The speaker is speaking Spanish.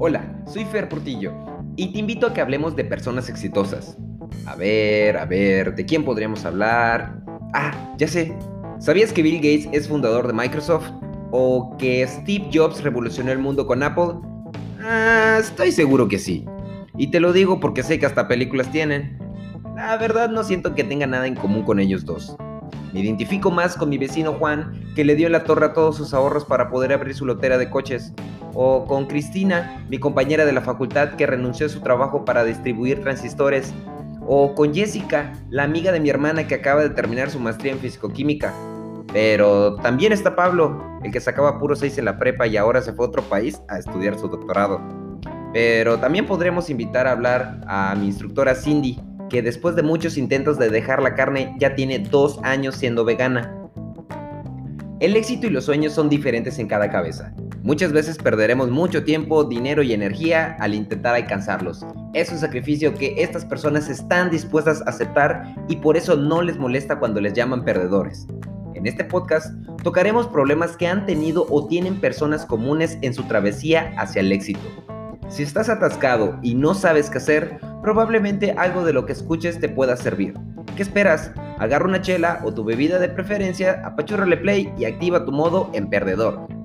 Hola, soy Fer Portillo y te invito a que hablemos de personas exitosas. A ver, a ver, ¿de quién podríamos hablar? Ah, ya sé. ¿Sabías que Bill Gates es fundador de Microsoft? ¿O que Steve Jobs revolucionó el mundo con Apple? Ah, estoy seguro que sí. Y te lo digo porque sé que hasta películas tienen. La verdad no siento que tenga nada en común con ellos dos. Me identifico más con mi vecino Juan, que le dio la torre a todos sus ahorros para poder abrir su lotera de coches. O con Cristina, mi compañera de la facultad que renunció a su trabajo para distribuir transistores. O con Jessica, la amiga de mi hermana que acaba de terminar su maestría en fisicoquímica. Pero también está Pablo, el que sacaba puro 6 en la prepa y ahora se fue a otro país a estudiar su doctorado. Pero también podremos invitar a hablar a mi instructora Cindy, que después de muchos intentos de dejar la carne ya tiene dos años siendo vegana. El éxito y los sueños son diferentes en cada cabeza. Muchas veces perderemos mucho tiempo, dinero y energía al intentar alcanzarlos. Es un sacrificio que estas personas están dispuestas a aceptar y por eso no les molesta cuando les llaman perdedores. En este podcast tocaremos problemas que han tenido o tienen personas comunes en su travesía hacia el éxito. Si estás atascado y no sabes qué hacer, probablemente algo de lo que escuches te pueda servir. ¿Qué esperas? Agarra una chela o tu bebida de preferencia, apachúrrale play y activa tu modo en perdedor.